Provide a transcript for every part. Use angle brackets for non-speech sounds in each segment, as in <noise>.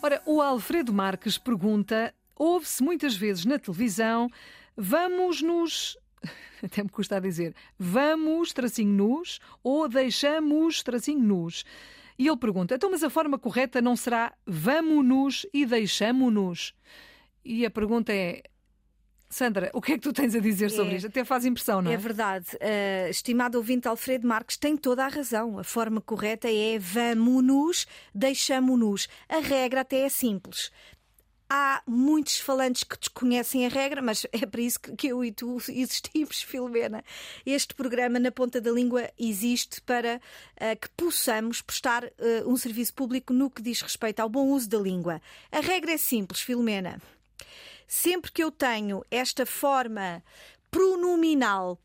Ora, o Alfredo Marques pergunta: ouve-se muitas vezes na televisão, vamos nos. <laughs> Até me custa a dizer, vamos, tracinho nos, ou deixamos, tracinho nos. E ele pergunta: então, mas a forma correta não será vamos-nos e deixamos-nos? E a pergunta é: Sandra, o que é que tu tens a dizer sobre É. isto? Até faz impressão, não é? É verdade. Uh, estimado ouvinte Alfredo Marques tem toda a razão. A forma correta é vamos-nos, deixamo-nos. A regra até é simples. Há muitos falantes que desconhecem a regra, mas é para isso que que eu e tu <laughs> existimos, Filomena. Este programa na ponta da língua existe para uh, que possamos prestar uh, um serviço público no que diz respeito ao bom uso da língua. A regra é simples, Filomena sempre que eu tenho esta forma pronominal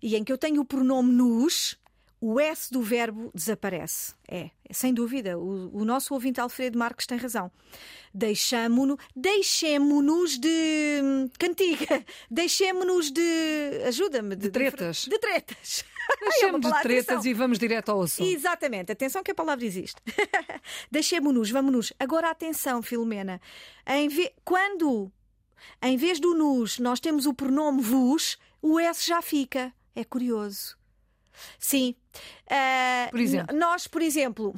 e em que eu tenho o pronome nos, o S do verbo desaparece. É, sem dúvida. O, o nosso ouvinte Alfredo Marques tem razão. Deixamo-nos deixemo-nos de hum, cantiga, <laughs> deixemo-nos de. ajuda-me. De tretas. De tretas. <laughs> É uma Deixemos de palavra, tretas atenção. e vamos direto ao assunto. Exatamente, atenção que a palavra existe. <laughs> Deixemos-nos, vamos-nos. Agora atenção, Filomena. Em ve- Quando, em vez do nos, nós temos o pronome vos, o S já fica. É curioso. Sim. Ah, Por exemplo? Nós, por exemplo,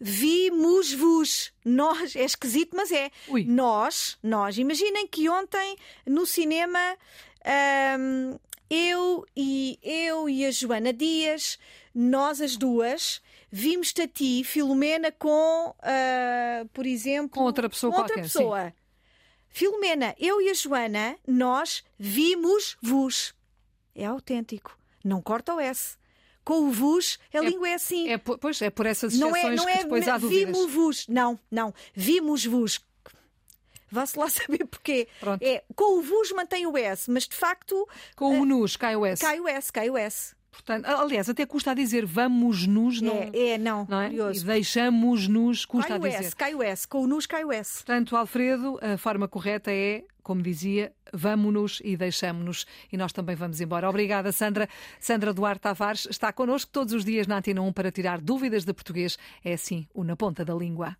vimos-vos. Nós, é esquisito, mas é. Ui. Nós, nós. Imaginem que ontem no cinema eu e eu e a Joana Dias, nós as duas, vimos-te a ti, Filomena, com, ah, por exemplo, Com outra pessoa com outra qualquer, sim. Filomena, eu e a Joana, nós vimos-vos. É autêntico. Não corta o S. Com o vos, a língua é assim. É, po- pois, é por essas não é, não que é depois há dúvidas. vimos-vos. Não, não. Vimos-vos. Vá-se lá <laughs> saber porquê. Pronto. É, com o vos mantém o S, mas de facto Com o nos, cai o S. cai o S, cai o S. Portanto, aliás, até custa a dizer vamos-nos, não, É, é, não. não é? E Curioso. deixamos-nos, custa Cai a o dizer. S, cai o S. Com o nos cai o S. Portanto, Alfredo, a forma correta é, como dizia, vamos-nos e deixamos-nos. E nós também vamos embora. Obrigada, Sandra. Sandra Duarte Tavares está connosco todos os dias na Antena 1 para tirar dúvidas de português. É assim, o Na Ponta da Língua.